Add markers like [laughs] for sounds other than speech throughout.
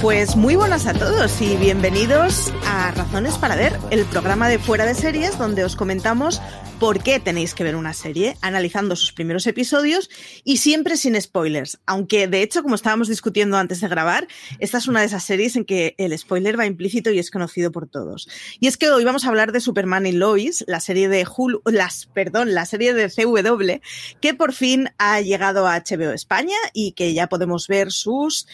Pues muy buenas a todos y bienvenidos a Razones para Ver, el programa de fuera de series donde os comentamos por qué tenéis que ver una serie, analizando sus primeros episodios y siempre sin spoilers. Aunque de hecho, como estábamos discutiendo antes de grabar, esta es una de esas series en que el spoiler va implícito y es conocido por todos. Y es que hoy vamos a hablar de Superman y Lois, la serie de Hulu, las, perdón, la serie de CW, que por fin ha llegado a HBO España y que ya podemos ver sus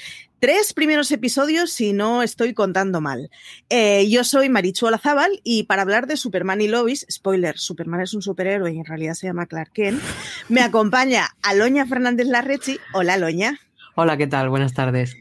tres primeros episodios, si no estoy contando mal. Eh, yo soy Marichu Olazábal y para hablar de Superman y Lois, spoiler, Superman es un superhéroe y en realidad se llama Clark Kent, me acompaña Aloña Fernández Larrechi. Hola, Aloña. Hola, ¿qué tal? Buenas tardes.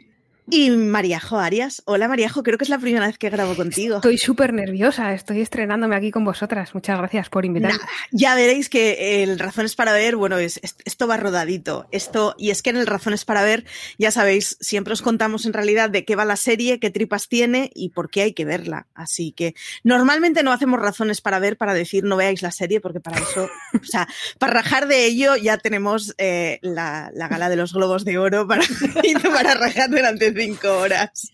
Y Mariajo Arias. Hola, Mariajo, creo que es la primera vez que grabo contigo. Estoy súper nerviosa, estoy estrenándome aquí con vosotras. Muchas gracias por invitarme. Nada, ya veréis que el Razones para Ver, bueno, es, es- esto va rodadito. Esto, y es que en el Razones para Ver, ya sabéis, siempre os contamos en realidad de qué va la serie, qué tripas tiene y por qué hay que verla. Así que normalmente no hacemos razones para ver, para decir no veáis la serie, porque para eso, o sea, para rajar de ello ya tenemos eh, la, la gala de los globos de oro para, [laughs] para rajar durante cinco horas.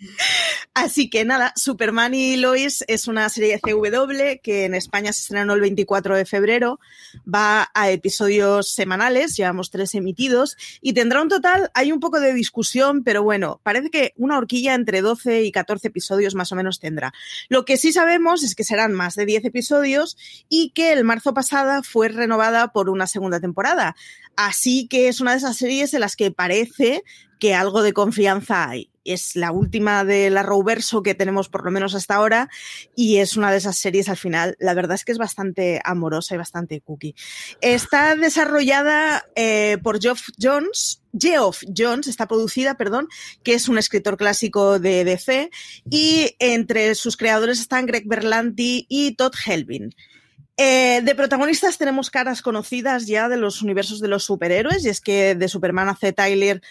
Así que nada, Superman y Lois es una serie CW que en España se estrenó el 24 de febrero, va a episodios semanales, llevamos tres emitidos y tendrá un total, hay un poco de discusión, pero bueno, parece que una horquilla entre 12 y 14 episodios más o menos tendrá. Lo que sí sabemos es que serán más de 10 episodios y que el marzo pasada fue renovada por una segunda temporada. Así que es una de esas series en las que parece que algo de confianza hay. Es la última de la Rowverso que tenemos por lo menos hasta ahora y es una de esas series al final, la verdad es que es bastante amorosa y bastante cookie. Está desarrollada eh, por Geoff Jones, Geoff Jones, está producida, perdón, que es un escritor clásico de DC y entre sus creadores están Greg Berlanti y Todd Helbin. Eh, de protagonistas tenemos caras conocidas ya de los universos de los superhéroes, y es que de Superman hace Tyler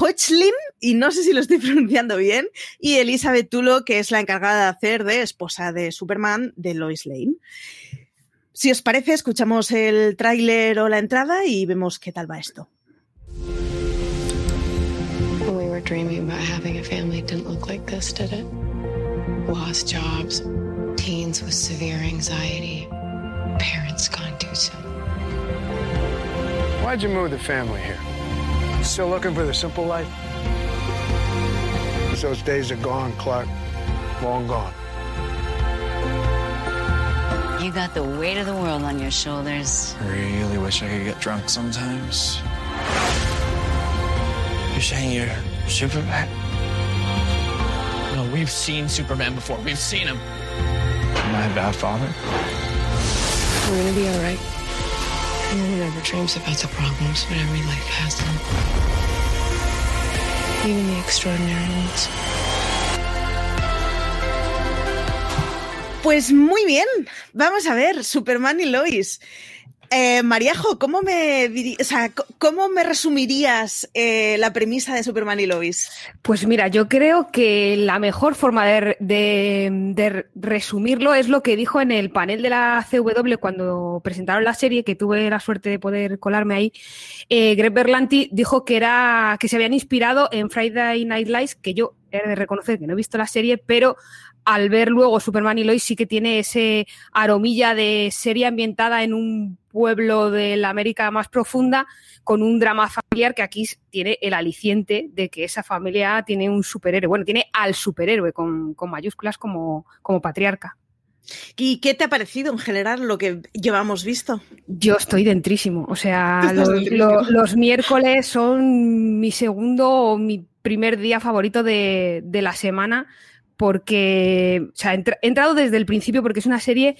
Hoechlin, y no sé si lo estoy [laughs] pronunciando bien, y Elizabeth Tulo, que es la encargada de hacer de esposa de Superman de Lois Lane. Si os parece, escuchamos el tráiler o la entrada y vemos qué tal va esto. We were dreaming about having a family, it didn't look like this, did it? Lost jobs, teens with severe anxiety, parents gone too soon. Why'd you move the family here? Still looking for the simple life? Those days are gone, Clark. Long gone. You got the weight of the world on your shoulders. I really wish I could get drunk sometimes. You're saying you're Superman? No, we've seen Superman before. We've seen him. Am I a bad father? We're gonna be alright. No one ever dreams about the problems, but every life has them. Even the extraordinary ones. Pues muy bien, vamos a ver, Superman y Lois. Eh, ¿cómo me, ¿cómo me resumirías eh, la premisa de Superman y Lois? Pues mira, yo creo que la mejor forma de, de- de resumirlo es lo que dijo en el panel de la CW cuando presentaron la serie, que tuve la suerte de poder colarme ahí. Eh, Greg Berlanti dijo que era que se habían inspirado en Friday Night Lights, que yo he de reconocer que no he visto la serie, pero al ver luego Superman y Lois sí que tiene ese aromilla de serie ambientada en un pueblo de la América más profunda con un drama familiar que aquí tiene el aliciente de que esa familia tiene un superhéroe, bueno, tiene al superhéroe con, con mayúsculas como, como patriarca. ¿Y qué te ha parecido en general lo que llevamos visto? Yo estoy dentrísimo. O sea, [laughs] los, dentrísimo. lo- los miércoles son mi segundo o mi primer día favorito de, de la semana porque, o sea, he entrado desde el principio porque es una serie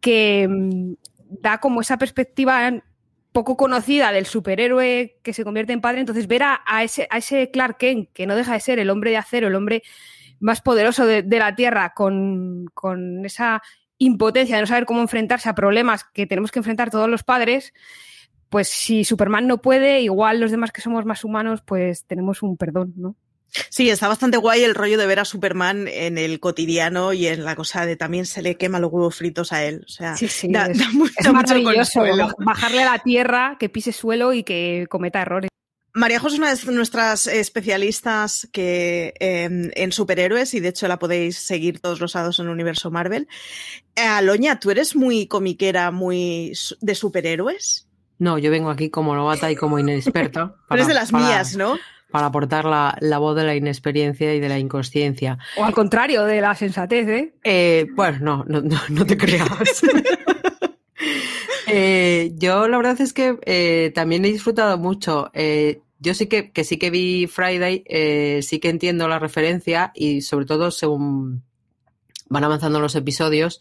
que mm, da como esa perspectiva poco conocida del superhéroe que se convierte en padre, entonces ver a, ese, a ese Clark Kent, que no deja de ser el hombre de acero, el hombre más poderoso de, de la Tierra, con, con esa impotencia de no saber cómo enfrentarse a problemas que tenemos que enfrentar todos los padres, pues si Superman no puede, igual los demás que somos más humanos, pues tenemos un perdón, ¿no? Sí, está bastante guay el rollo de ver a Superman en el cotidiano y en la cosa de también se le quema los huevos fritos a él. O sea, Sí, sí, da, es, da mu- es mucho maravilloso bajarle a la tierra, que pise suelo y que cometa errores. María José es una de nuestras especialistas que, eh, en superhéroes y de hecho la podéis seguir todos los sábados en el universo Marvel. Eh, Aloña, ¿tú eres muy comiquera, muy de superhéroes? No, yo vengo aquí como novata y como inexperta. [laughs] Tú eres de las mías, ¿no? Para aportar la, la voz de la inexperiencia y de la inconsciencia. O al contrario, de la sensatez, ¿eh? Eh, bueno, no, no, no, no te creas. [laughs] Eh, yo la verdad es que eh, también he disfrutado mucho. Eh, yo sí que, que sí que vi Friday, eh, sí que entiendo la referencia y sobre todo según van avanzando los episodios,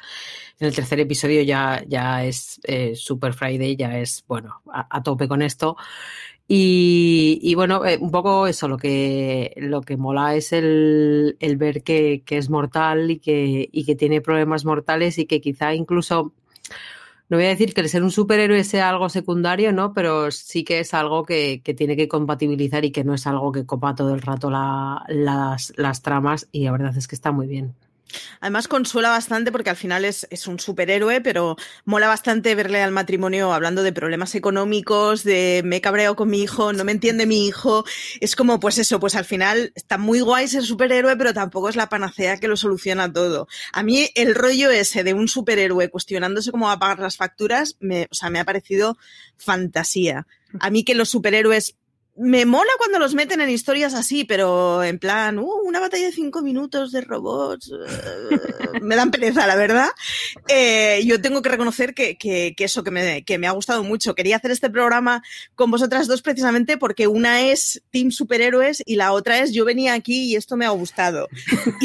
en el tercer episodio ya, ya es eh, Super Friday, ya es, bueno, a, a tope con esto. Y, y bueno, eh, un poco eso, lo que, lo que mola es el, el ver que, que es mortal y que, y que tiene problemas mortales y que quizá incluso, no voy a decir que el ser un superhéroe sea algo secundario, ¿no? Pero sí que es algo que, que tiene que compatibilizar y que no es algo que copa todo el rato la- las, las tramas y la verdad es que está muy bien. Además consuela bastante porque al final es, es un superhéroe, pero mola bastante verle al matrimonio hablando de problemas económicos, de me he cabreado con mi hijo, no me entiende mi hijo. Es como, pues eso, pues al final está muy guay ser superhéroe, pero tampoco es la panacea que lo soluciona todo. A mí el rollo ese de un superhéroe cuestionándose cómo va a pagar las facturas, me, o sea, me ha parecido fantasía. A mí que los superhéroes me mola cuando los meten en historias así, pero en plan, uh, una batalla de cinco minutos de robots, eh, me dan pereza, la verdad. Eh, yo tengo que reconocer que, que, que eso que me, que me ha gustado mucho. Quería hacer este programa con vosotras dos precisamente porque una es Team Superhéroes y la otra es yo venía aquí y esto me ha gustado.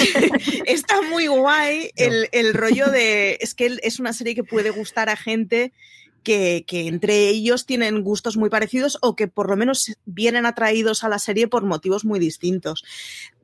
[laughs] Está muy guay el, el rollo de, es que es una serie que puede gustar a gente que, entre ellos tienen gustos muy parecidos o que por lo menos vienen atraídos a la serie por motivos muy distintos.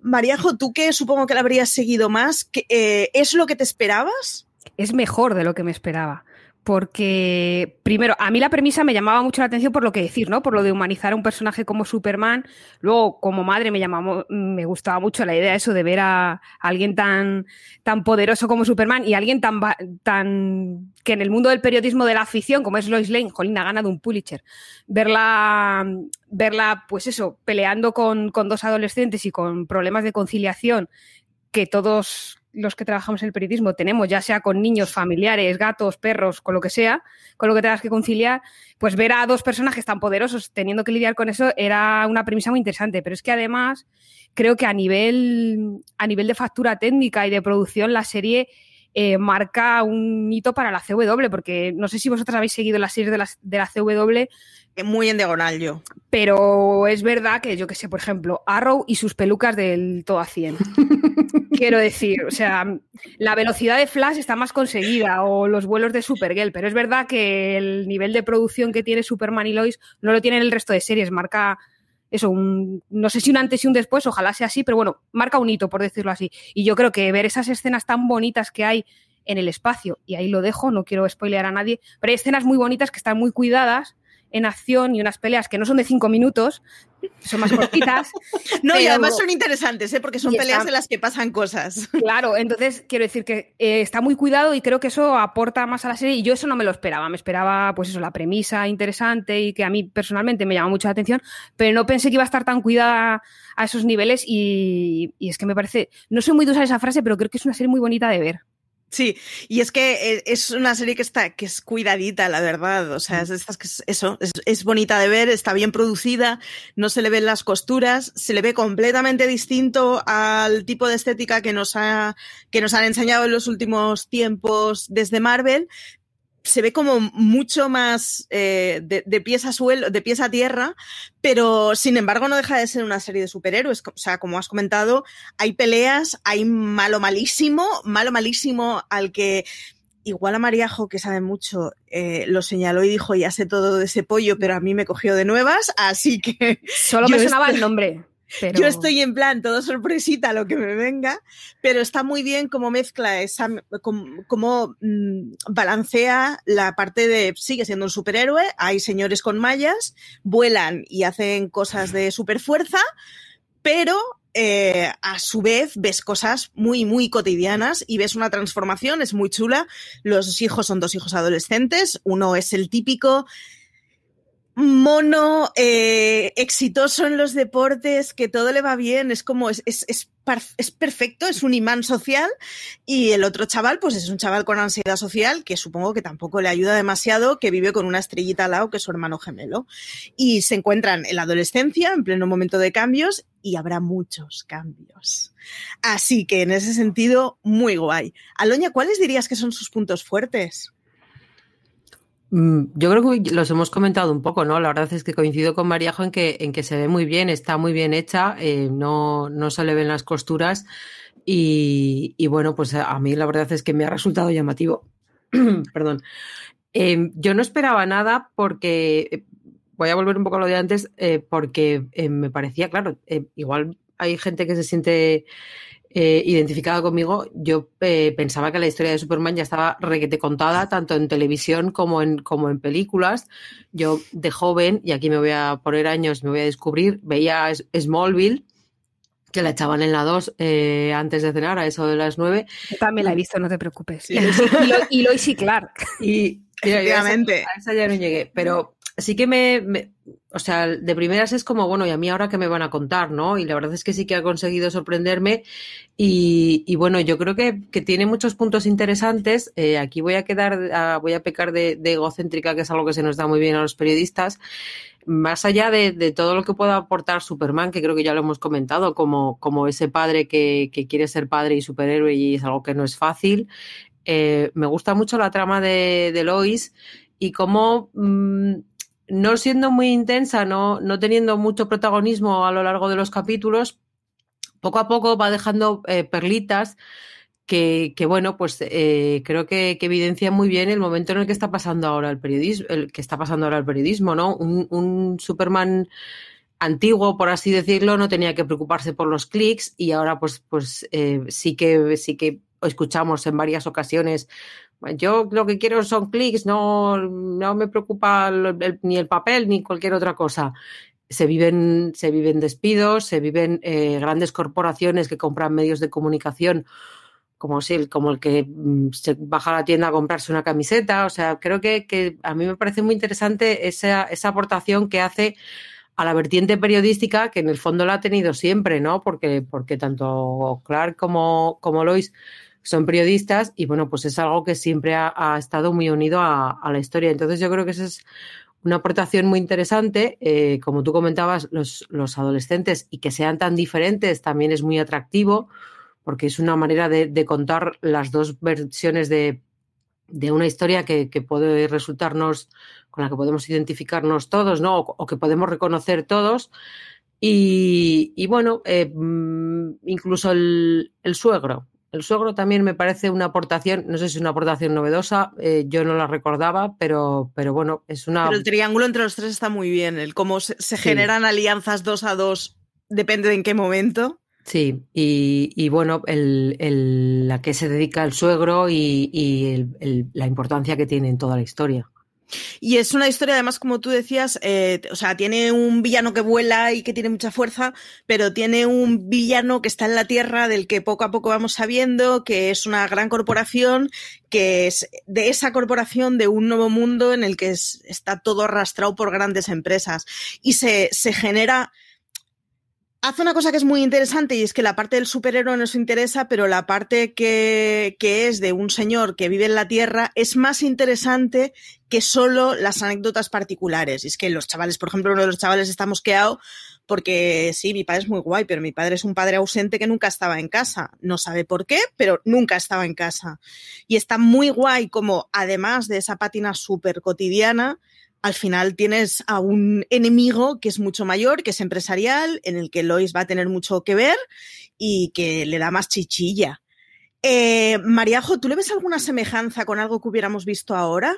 Mariajo, tú que supongo que la habrías seguido más, eh, ¿es lo que te esperabas? Es mejor de lo que me esperaba. Porque, primero, a mí la premisa me llamaba mucho la atención por lo que decir, ¿no? Por lo de humanizar a un personaje como Superman. Luego, como madre, me llamaba, me gustaba mucho la idea eso de ver a, alguien tan, tan poderoso como Superman y alguien tan, tan que en el mundo del periodismo de la ficción, como es Lois Lane, Jolín, ha ganado un Pulitzer. Verla, verla, pues eso, peleando con, con dos adolescentes y con problemas de conciliación que todos los que trabajamos en el periodismo tenemos, ya sea con niños, familiares, gatos, perros, con lo que sea, con lo que tengas que conciliar, pues ver a dos personajes tan poderosos teniendo que lidiar con eso era una premisa muy interesante. Pero es que además creo que a nivel, a nivel de factura técnica y de producción la serie eh, marca un hito para la CW, porque no sé si vosotros habéis seguido las series de la, de la CW. Muy en diagonal yo. Pero es verdad que, yo que sé, por ejemplo, Arrow y sus pelucas del todo a 100. [laughs] Quiero decir, o sea, la velocidad de Flash está más conseguida o los vuelos de Supergirl, pero es verdad que el nivel de producción que tiene Superman y Lois no lo tienen el resto de series. Marca eso, un, no sé si un antes y un después, ojalá sea así, pero bueno, marca un hito, por decirlo así. Y yo creo que ver esas escenas tan bonitas que hay en el espacio, y ahí lo dejo, no quiero spoilear a nadie, pero hay escenas muy bonitas que están muy cuidadas en acción y unas peleas que no son de cinco minutos, son más cortitas. [laughs] no, pero... y además son interesantes, ¿eh? porque son peleas está... en las que pasan cosas. [laughs] Claro, entonces quiero decir que eh, está muy cuidado y creo que eso aporta más a la serie y yo eso no me lo esperaba, me esperaba pues eso, la premisa interesante y que a mí personalmente me llama mucho la atención, pero no pensé que iba a estar tan cuidada a esos niveles y, y es que me parece, no soy muy de usar esa frase, pero creo que es una serie muy bonita de ver. Sí, y es que eh, es una serie que está, que es cuidadita, la verdad. O sea, es, es, es eso, es, es, bonita de ver, está bien producida, no se le ven las costuras, se le ve completamente distinto al tipo de estética que nos ha, que nos han enseñado en los últimos tiempos desde Marvel. Se ve como mucho más eh, de, de, pies a suelo, de pies a tierra, pero sin embargo no deja de ser una serie de superhéroes. O sea, como has comentado, hay peleas, hay malo malísimo, malo malísimo al que igual a Mariajo, que sabe mucho, eh, lo señaló y dijo, ya sé todo de ese pollo, pero a mí me cogió de nuevas, así que... Solo me sonaba el nombre. Pero... Yo estoy en plan, todo sorpresita lo que me venga, pero está muy bien cómo mezcla esa, cómo, mmm, balancea la parte de, sigue siendo un superhéroe, hay señores con mallas, vuelan y hacen cosas de superfuerza, pero eh, a su vez ves cosas muy, muy cotidianas y ves una transformación, es muy chula. Los hijos son dos hijos adolescentes, uno es el típico mono eh, exitoso en los deportes, que todo le va bien, es como, es, es, es, es, perfecto, es un imán social, y el otro chaval, pues es un chaval con ansiedad social, que supongo que tampoco le ayuda demasiado, que vive con una estrellita al lado, que es su hermano gemelo. Y se encuentran en la adolescencia, en pleno momento de cambios, y habrá muchos cambios. Así que en ese sentido, muy guay. Aloña, ¿cuáles dirías que son sus puntos fuertes? Mm, Yo creo que los hemos comentado un poco, ¿no? La verdad es que coincido con Mariajo en que, en que se ve muy bien, está muy bien hecha, eh, no, no se le ven las costuras y, bueno, pues a mí la verdad es que me ha resultado llamativo. [clears throat] Perdón. Eh, yo no esperaba nada porque, voy a volver un poco a lo de antes, eh, porque eh, me parecía, claro, igual hay gente que se siente eh, identificada conmigo, yo eh, pensaba que la historia de Superman ya estaba requete contada, tanto en televisión como en, como en películas. Yo de joven, y aquí me voy a poner años, me voy a descubrir, veía Smallville, que la echaban en la 2 eh, antes de cenar, a eso de las 9. Yo también la he visto, no te preocupes. Sí. [laughs] Y, Lois y Clark. Y, Efectivamente. A esa, a esa, ya no llegué, pero sí que me, me, o sea, de primeras es como, bueno, ¿y a mí ahora qué me van a contar, no? Y la verdad es que sí que ha conseguido sorprenderme y, bueno, yo creo que, tiene muchos puntos interesantes. Eh, aquí voy a quedar, voy a pecar de, egocéntrica, que es algo que se nos da muy bien a los periodistas. Más allá de, todo lo que pueda aportar Superman, que creo que ya lo hemos comentado, como, como ese padre que, quiere ser padre y superhéroe y es algo que no es fácil. Eh, me gusta mucho la trama de, Lois y cómo mmm, no siendo muy intensa, no, no teniendo mucho protagonismo a lo largo de los capítulos, poco a poco va dejando eh, perlitas que, que, bueno, pues eh, creo que, que, evidencia muy bien el momento en el que está pasando ahora el periodismo, el que está pasando ahora el periodismo, ¿no? Un, un Superman antiguo, por así decirlo, no tenía que preocuparse por los clics y ahora pues, pues eh, sí que sí que escuchamos en varias ocasiones yo lo que quiero son clics, no, no me preocupa ni el papel ni cualquier otra cosa. Se viven, se viven despidos, se viven eh, grandes corporaciones que compran medios de comunicación como, si, como el que mm, se baja a la tienda a comprarse una camiseta. O sea, creo que, que a mí me parece muy interesante esa, esa aportación que hace a la vertiente periodística que en el fondo la ha tenido siempre, ¿no? Porque, porque tanto Clark como, como Lois son periodistas y bueno, pues es algo que siempre ha, estado muy unido a, la historia. Entonces yo creo que esa es una aportación muy interesante. Eh, como tú comentabas, los, los, adolescentes y que sean tan diferentes también es muy atractivo porque es una manera de, contar las dos versiones de, de una historia que, que, puede resultarnos, con la que podemos identificarnos todos, ¿no? O, que podemos reconocer todos. Y, bueno, eh, incluso el, el suegro, el suegro también me parece una aportación, no sé si es una aportación novedosa, eh, yo no la recordaba, pero, pero bueno, es una. Pero el triángulo entre los tres está muy bien, el cómo se, se sí. generan alianzas dos a dos, depende de en qué momento. Sí, y, y bueno, el, el, la que se dedica el suegro y, y el, la importancia que tiene en toda la historia. Y es una historia, además, como tú decías, eh, o sea, tiene un villano que vuela y que tiene mucha fuerza, pero tiene un villano que está en la Tierra, del que poco a poco vamos sabiendo que es una gran corporación, que es de esa corporación de un nuevo mundo en el que es, está todo arrastrado por grandes empresas. Y se, se genera hace una cosa que es muy interesante y es que la parte del superhéroe nos interesa, pero la parte que, es de un señor que vive en la Tierra es más interesante que solo las anécdotas particulares. Y es que los chavales, por ejemplo, uno de los chavales está mosqueado porque sí, mi padre es muy guay, pero mi padre es un padre ausente que nunca estaba en casa. No sabe por qué, pero nunca estaba en casa. Y está muy guay como, además de esa pátina súper cotidiana, al final tienes a un enemigo que es mucho mayor, que es empresarial, en el que Lois va a tener mucho que ver y que le da más chichilla. Eh, Mariajo, ¿tú le ves alguna semejanza con algo que hubiéramos visto ahora?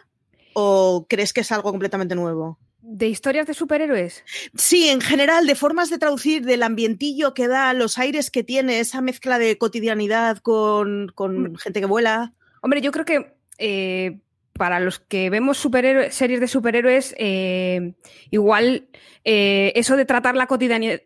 ¿O crees que es algo completamente nuevo? ¿De historias de superhéroes? Sí, en general, de formas de traducir, del ambientillo que da, los aires que tiene, esa mezcla de cotidianidad con, con gente que vuela. Hombre, yo creo que eh, para los que vemos superhéroes, series de superhéroes, eh, igual eh, eso de tratar la cotidianidad,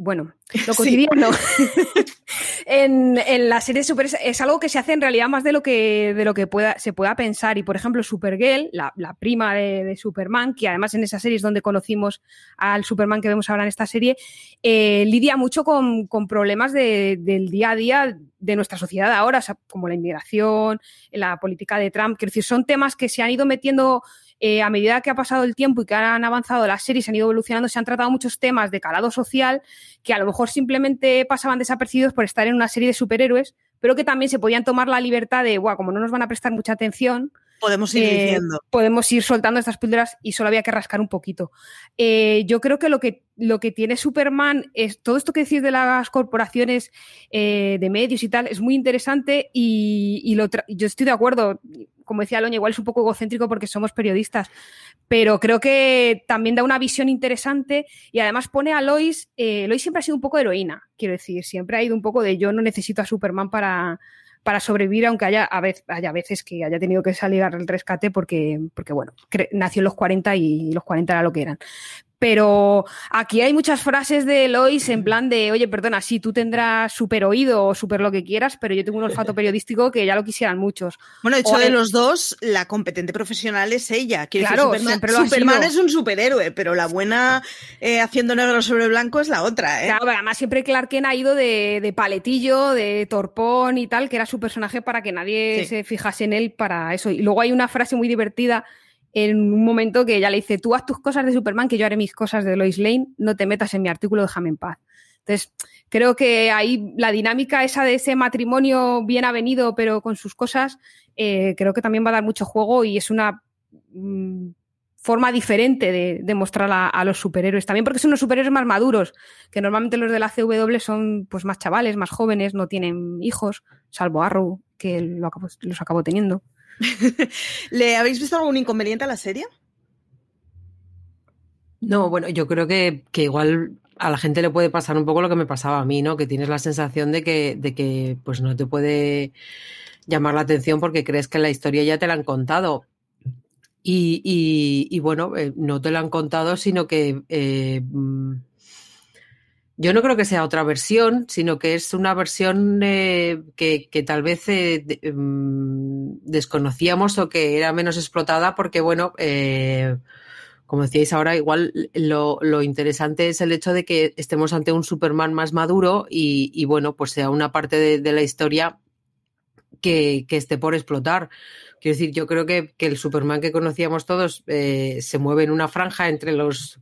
bueno, lo cotidiano sí. [laughs] en, en, la serie de superhéroes es algo que se hace en realidad más de lo que, de lo que pueda, se pueda pensar. Y por ejemplo, Supergirl, la, la prima de, de, Superman, que además en esa serie es donde conocimos al Superman que vemos ahora en esta serie, eh, lidia mucho con, con problemas de, del día a día de nuestra sociedad ahora, o sea, como la inmigración, la política de Trump. Quiero decir, son temas que se han ido metiendo eh, a medida que ha pasado el tiempo y que han avanzado las series, se han ido evolucionando, se han tratado muchos temas de calado social que a lo mejor simplemente pasaban desapercibidos por estar en una serie de superhéroes, pero que también se podían tomar la libertad de, Buah, como no nos van a prestar mucha atención, podemos ir eh, diciendo. Podemos ir soltando estas píldoras y solo había que rascar un poquito. Eh, yo creo que lo, que lo que tiene Superman es todo esto que decís de las corporaciones eh, de medios y tal, es muy interesante y, y lo yo estoy de acuerdo. Como decía Loña, igual es un poco egocéntrico porque somos periodistas, pero creo que también da una visión interesante y además pone a Lois, Lois siempre ha sido un poco heroína, quiero decir, siempre ha ido un poco de yo no necesito a Superman para, para sobrevivir, aunque haya, a vez, haya veces que haya tenido que salir al rescate porque, porque bueno, nació en los 40 y los 40 era lo que eran. Pero aquí hay muchas frases de Lois en plan de, oye, perdona, sí, tú tendrás súper oído o súper lo que quieras, pero yo tengo un olfato periodístico que ya lo quisieran muchos. Bueno, de hecho, o de el... los dos, la competente profesional es ella. Quiero claro, decir, Superman, lo Superman es un superhéroe, pero la buena eh, haciendo negro sobre blanco es la otra. ¿eh? Claro, además siempre Clark Kent ha ido de, de, paletillo, de torpón y tal, que era su personaje para que nadie sí. se fijase en él para eso. Y luego hay una frase muy divertida en un momento que ella le dice, tú haz tus cosas de Superman, que yo haré mis cosas de Lois Lane, no te metas en mi artículo, déjame en paz. Entonces, creo que ahí la dinámica esa de ese matrimonio bien avenido, pero con sus cosas, eh, creo que también va a dar mucho juego y es una mmm, forma diferente de, de mostrar a, los superhéroes. También porque son unos superhéroes más maduros, que normalmente los de la CW son pues más chavales, más jóvenes, no tienen hijos, salvo Arrow, que lo los acabó teniendo. [laughs] ¿Le habéis visto algún inconveniente a la serie? No, bueno, yo creo que, que, igual a la gente le puede pasar un poco lo que me pasaba a mí, ¿no? Que tienes la sensación de que, de que pues no te puede llamar la atención porque crees que la historia ya te la han contado. Y, y, bueno, eh, no te la han contado, sino que eh, yo no creo que sea otra versión, sino que es una versión eh, que, tal vez eh, de, um, desconocíamos o que era menos explotada porque, bueno, eh, como decíais ahora, igual lo, interesante es el hecho de que estemos ante un Superman más maduro y, bueno, pues sea una parte de, la historia que, esté por explotar. Quiero decir, yo creo que, el Superman que conocíamos todos se mueve en una franja entre los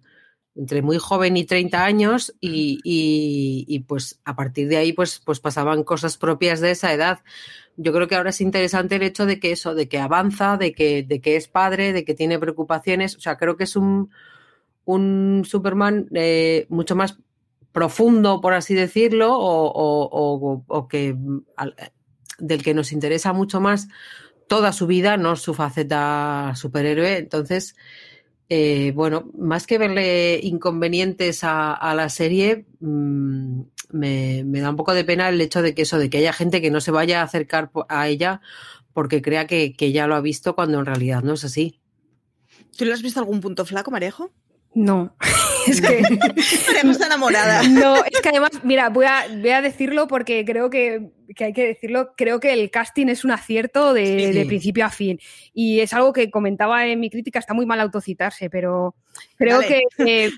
entre muy joven y 30 años y, y, y, pues a partir de ahí pues, pues pasaban cosas propias de esa edad. Yo creo que ahora es interesante el hecho de que eso, de que avanza, de que, de que es padre, de que tiene preocupaciones. O sea, creo que es un, un Superman eh, mucho más profundo, por así decirlo, o, o, o, o que del que nos interesa mucho más toda su vida, no su faceta superhéroe. Entonces, eh, bueno, más que verle inconvenientes a, la serie, me, me, da un poco de pena el hecho de que eso, de que haya gente que no se vaya a acercar a ella porque crea que, que ya lo ha visto cuando en realidad no es así. ¿Tú le has visto algún punto flaco, Marejo? No, [laughs] es que está enamorada. [laughs] No, es que además, mira, voy a, voy a decirlo porque creo que, que, hay que decirlo. Creo que el casting es un acierto de, sí. de, principio a fin. Y es algo que comentaba en mi crítica, está muy mal autocitarse, pero creo que, que,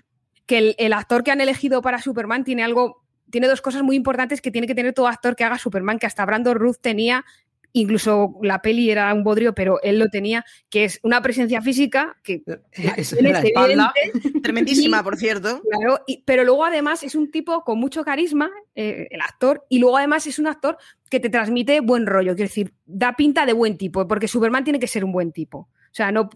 que el, el actor que han elegido para Superman tiene algo, tiene dos cosas muy importantes que tiene que tener todo actor que haga Superman, que hasta Brandon Ruth tenía incluso la peli era un bodrio, pero él lo tenía, que es una presencia física que Es es la espalda. evidente, Tremendísima, por cierto. Claro, y- pero luego además es un tipo con mucho carisma, eh, el actor, y luego además es un actor que te transmite buen rollo, quiero decir, da pinta de buen tipo, porque Superman tiene que ser un buen tipo. O sea, no,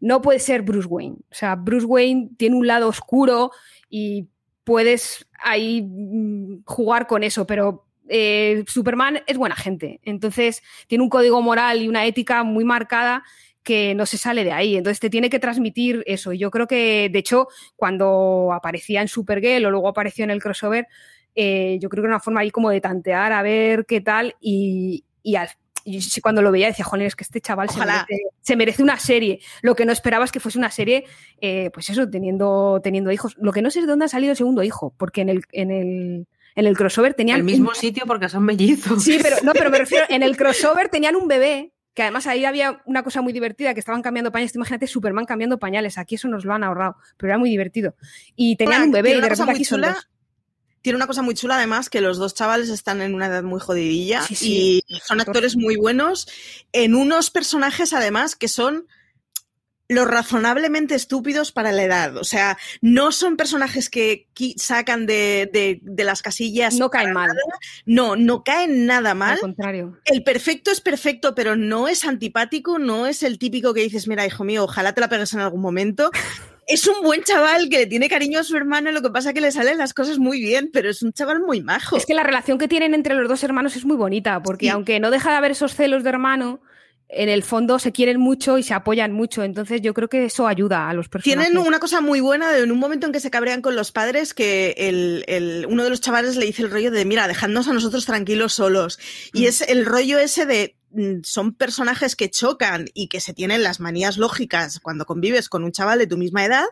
no puede ser Bruce Wayne. O sea, Bruce Wayne tiene un lado oscuro y puedes ahí mm, jugar con eso, pero eh, Superman es buena gente. Entonces, tiene un código moral y una ética muy marcada que no se sale de ahí. Entonces te tiene que transmitir eso. Y yo creo que, de hecho, cuando aparecía en Supergirl o luego apareció en el crossover, eh, yo creo que era una forma ahí como de tantear a ver qué tal. Y, y al- y sí, cuando lo veía decía, joder, es que este chaval se merece, se merece una serie. Lo que no esperaba es que fuese una serie, eh, pues eso, teniendo, teniendo hijos. Lo que no sé es de dónde ha salido el segundo hijo, porque en el, en el, en el crossover tenían el mismo sitio porque son mellizos. Sí, pero no, pero me [laughs] refiero, en el crossover tenían un bebé, que además ahí había una cosa muy divertida, que estaban cambiando pañales. Imagínate Superman cambiando pañales, aquí eso nos lo han ahorrado, pero era muy divertido. Y tenían un bebé tiene y de una cosa repente muy aquí son chula. dos. Tiene una cosa muy chula, además, que los dos chavales están en una edad muy jodidilla Sí, sí, y son actores muy buenos en unos personajes, además, que son lo razonablemente estúpidos para la edad. O sea, no son personajes que sacan de, de- de las casillas. No caen mal. nada. No, no caen nada mal. Al contrario. El perfecto es perfecto, pero no es antipático, no es el típico que dices, mira, hijo mío, ojalá te la pegues en algún momento. [laughs] Es un buen chaval que le tiene cariño a su hermano, lo que pasa es que le salen las cosas muy bien, pero es un chaval muy majo. Es que la relación que tienen entre los dos hermanos es muy bonita, porque Sí. aunque no deja de haber esos celos de hermano, en el fondo se quieren mucho y se apoyan mucho. Entonces yo creo que eso ayuda a los personajes. Tienen una cosa muy buena de en un momento en que se cabrean con los padres que el, el- uno de los chavales le dice el rollo de mira, dejadnos a nosotros tranquilos solos. Y es el rollo ese de mm, son personajes que chocan y que se tienen las manías lógicas cuando convives con un chaval de tu misma edad,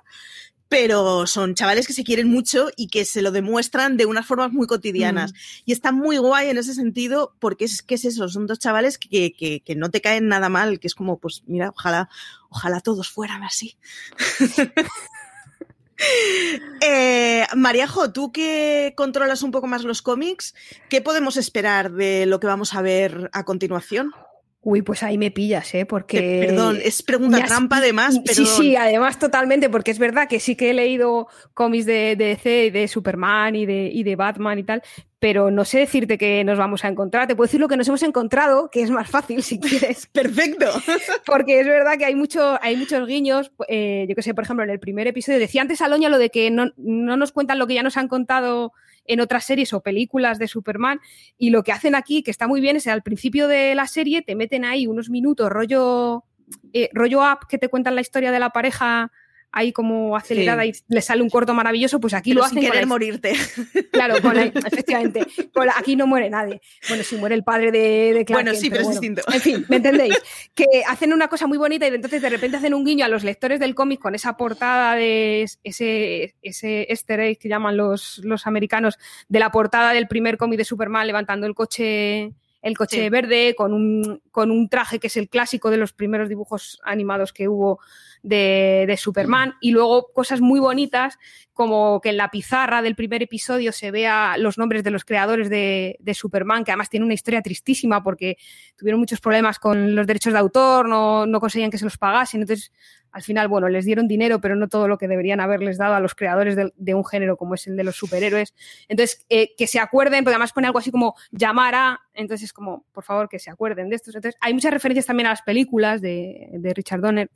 pero son chavales que se quieren mucho y que se lo demuestran de unas formas muy cotidianas. Y está muy guay en ese sentido porque es que es eso, son dos chavales que, que- que no te caen nada mal, que es como, pues mira, ojalá, ojalá todos fueran así. [laughs] Eh, Mariajo, tú que controlas un poco más los cómics, ¿qué podemos esperar de lo que vamos a ver a continuación? Uy, pues ahí me pillas, ¿eh? Porque... Que, perdón, es pregunta trampa además, pero Sí, sí, además totalmente, porque es verdad que sí que he leído cómics de, de DC, y de Superman y de, y de Batman y tal, pero no sé decirte que nos vamos a encontrar. Te puedo decir lo que nos hemos encontrado, que es más fácil si quieres. [laughs] perfecto. [laughs] Porque es verdad que hay, mucho, hay muchos guiños. eh, yo que sé, por ejemplo, en el primer episodio decía antes Aloña lo de que no, no nos cuentan lo que ya nos han contado en otras series o películas de Superman. Y lo que hacen aquí, que está muy bien, es al principio de la serie te meten ahí unos minutos, rollo, eh, rollo up, que te cuentan la historia de la pareja ahí como acelerada y le sale un corto maravilloso, pues aquí Pero lo sin hacen con querer morirte. [laughs] Claro, con la- efectivamente. Con la- aquí no muere nadie. Bueno, sí muere el padre de, de Clark Bueno, Kent, sí, pero es bueno. distinto. En fin, ¿me entendéis? Que hacen una cosa muy bonita y entonces de repente hacen un guiño a los lectores del cómic con esa portada de es- ese, ese easter egg que llaman los, los americanos, de la portada del primer cómic de Superman levantando el coche el coche Sí. verde con un, con un traje que es el clásico de los primeros dibujos animados que hubo de, de Superman y luego cosas muy bonitas como que en la pizarra del primer episodio se vea los nombres de los creadores de, Superman, que además tiene una historia tristísima porque tuvieron muchos problemas con los derechos de autor, no, no conseguían que se los pagasen, entonces al final, bueno, les dieron dinero, pero no todo lo que deberían haberles dado a los creadores de, de un género como es el de los superhéroes. Entonces, eh, que se acuerden, porque además pone algo así como llamar a, entonces es como, por favor, que se acuerden de estos. Entonces, hay muchas referencias también a las películas de, de Richard Donner.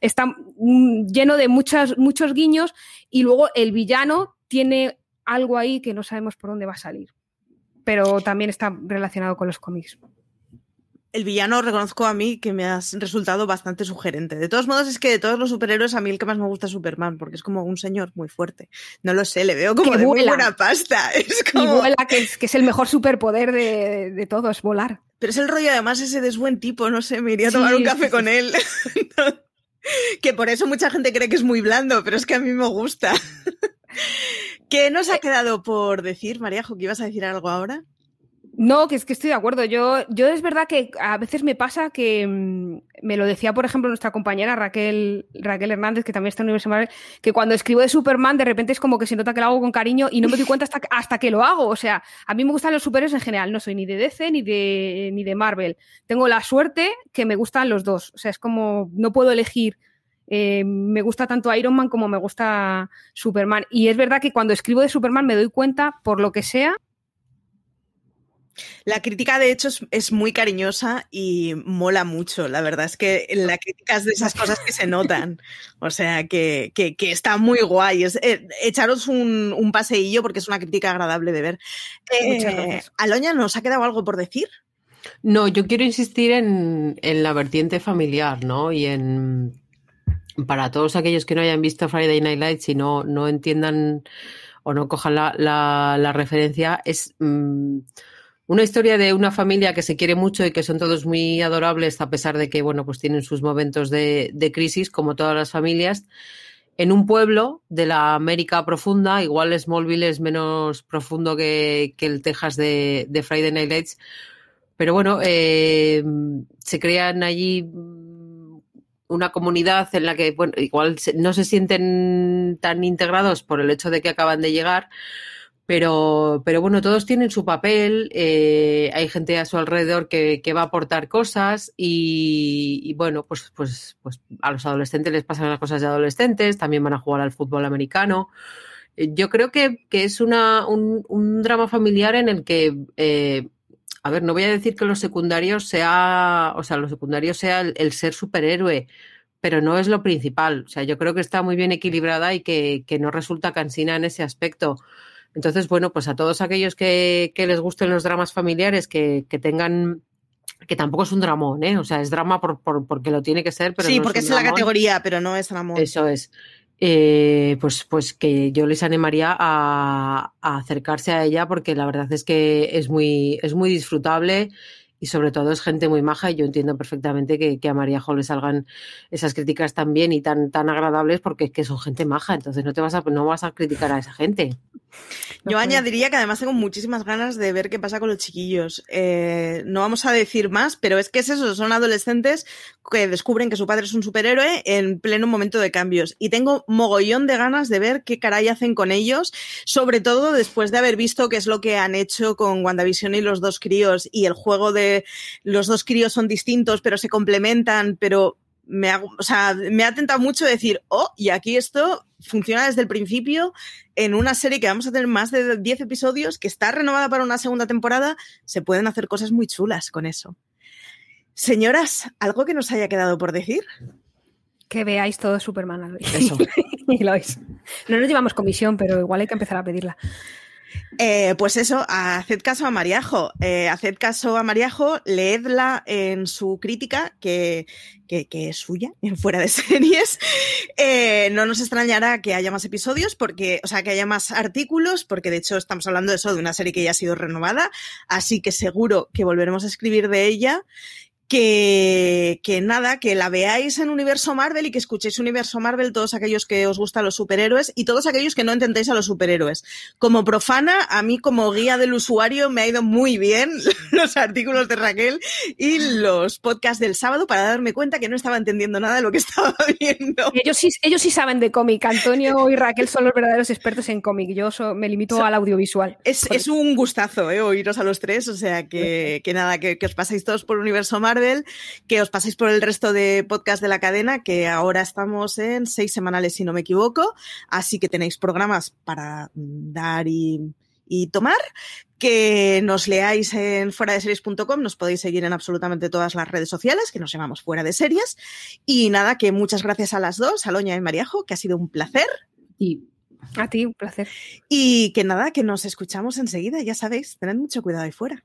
Está mm, lleno de muchas, muchos guiños y luego el villano tiene algo ahí que no sabemos por dónde va a salir, pero también está relacionado con los cómics. El villano reconozco a mí que me ha resultado bastante sugerente. De todos modos, es que de todos los superhéroes a mí el que más me gusta es Superman, porque es como un señor muy fuerte. No lo sé, le veo como Que de muy buena pasta. [laughs] Es Y como... vuela, que es, que es el mejor superpoder de, de todos, volar. Pero es el rollo además ese de es buen tipo, no sé, me iría a Sí, tomar un café sí. con él. [laughs] [laughs] que por eso mucha gente cree que es muy blando, pero es que a mí me gusta. [laughs] ¿Qué nos ha quedado por decir, Mariajo? ¿Que ibas a decir algo ahora? No, que es que estoy de acuerdo. Yo, yo es verdad que a veces me pasa que mm, me lo decía, por ejemplo, nuestra compañera Raquel, Raquel Hernández, que también está en Universo Marvel, que cuando escribo de Superman, de repente es como que se nota que lo hago con cariño y no me doy cuenta hasta, hasta que lo hago. O sea, a mí me gustan los superhéroes en general. No soy ni de DC ni de, ni de Marvel. Tengo la suerte que me gustan los dos. O sea, es como no puedo elegir. eh, me gusta tanto Iron Man como me gusta Superman. Y es verdad que cuando escribo de Superman me doy cuenta, por lo que sea, La crítica, de hecho, es, es muy cariñosa y mola mucho. La verdad es que la crítica es de esas cosas que se notan. O sea, que, que- que está muy guay. Es, eh, echaros un, un paseillo porque es una crítica agradable de ver. Muchas Eh, gracias. Aloña, ¿nos ha quedado algo por decir? No, yo quiero insistir en, en la vertiente familiar, ¿no? Y en para todos aquellos que no hayan visto Friday Night Lights y no, no entiendan o no cojan la, la- la referencia, es mm, una historia de una familia que se quiere mucho y que son todos muy adorables, a pesar de que, bueno, pues tienen sus momentos de, de crisis, como todas las familias. En un pueblo de la América profunda, igual Smallville es menos profundo que, que el Texas de, de Friday Night Lights, pero bueno, eh, se crean allí una comunidad en la que, bueno, igual no se sienten tan integrados por el hecho de que acaban de llegar, pero, pero bueno, todos tienen su papel, eh, hay gente a su alrededor que, que va a aportar cosas y, bueno, pues, pues, pues a los adolescentes les pasan las cosas de adolescentes, también van a jugar al fútbol americano. Yo creo que, que es una, un, drama familiar en el que eh, a ver, no voy a decir que los secundarios sea, o sea, lo secundario sea el, el ser superhéroe, pero no es lo principal. O sea, yo creo que está muy bien equilibrada y que, que no resulta cansina en ese aspecto. Entonces, bueno, pues a todos aquellos que, que les gusten los dramas familiares, que, que tengan, que tampoco es un dramón, ¿eh? O sea, es drama por, por- porque lo tiene que ser, pero sí, no porque es es un la dramón. categoría, pero no es amor. Eso es. Eh, pues, pues que yo les animaría a, a acercarse a ella porque la verdad es que es muy, es muy disfrutable y sobre todo es gente muy maja y yo entiendo perfectamente que, que a María Jo le salgan esas críticas tan bien y tan, tan agradables porque es que son gente maja, entonces no te vas a, no vas a criticar a esa gente. Yo añadiría que además tengo muchísimas ganas de ver qué pasa con los chiquillos. Eh, no vamos a decir más, pero es que es eso, son adolescentes que descubren que su padre es un superhéroe en pleno momento de cambios. Y tengo mogollón de ganas de ver qué caray hacen con ellos, sobre todo después de haber visto qué es lo que han hecho con WandaVision y los dos críos y el juego de los dos críos son distintos, pero se complementan, pero me ha, o sea, me ha tentado mucho decir, oh, y aquí esto funciona desde el principio en una serie que vamos a tener más de 10 episodios, que está renovada para una segunda temporada, se pueden hacer cosas muy chulas con eso. Señoras, ¿algo que nos haya quedado por decir? Que veáis todo Superman. Aloy. Eso. [laughs] y lo veis. No nos llevamos comisión, pero igual hay que empezar a pedirla. Eh, pues eso, haced caso a Mariajo. Eh, haced caso a Mariajo, leedla en su crítica, que, que, es suya, en [laughs] fuera de series. Eh, no nos extrañará que haya más episodios, porque, o sea, que haya más artículos, porque de hecho estamos hablando de eso, de una serie que ya ha sido renovada. Así que seguro que volveremos a escribir de ella. Que, que nada, que la veáis en Universo Marvel y que escuchéis Universo Marvel todos aquellos que os gustan los superhéroes y todos aquellos que no entendéis a los superhéroes. Como profana, a mí como guía del usuario me ha ido muy bien [laughs] los artículos de Raquel y los podcasts del sábado para darme cuenta que no estaba entendiendo nada de lo que [laughs] estaba viendo. Ellos sí, ellos sí saben de cómic. Antonio y Raquel son los verdaderos expertos en cómic. Yo so- me limito al audiovisual. Es, es un gustazo ¿eh? oíros a los tres, o sea que, que nada, que, que os paséis todos por Universo Marvel, que os paséis por el resto de podcast de la cadena, que ahora estamos en seis semanales si no me equivoco, así que tenéis programas para dar y, y tomar, que nos leáis en fuera de series.com, nos podéis seguir en absolutamente todas las redes sociales, que nos llamamos fuera de series, y nada, que muchas gracias a las dos, a Loña y Mariajo, que ha sido un placer. Y A ti, un placer. Y que nada, que nos escuchamos enseguida, ya sabéis, tened mucho cuidado ahí fuera.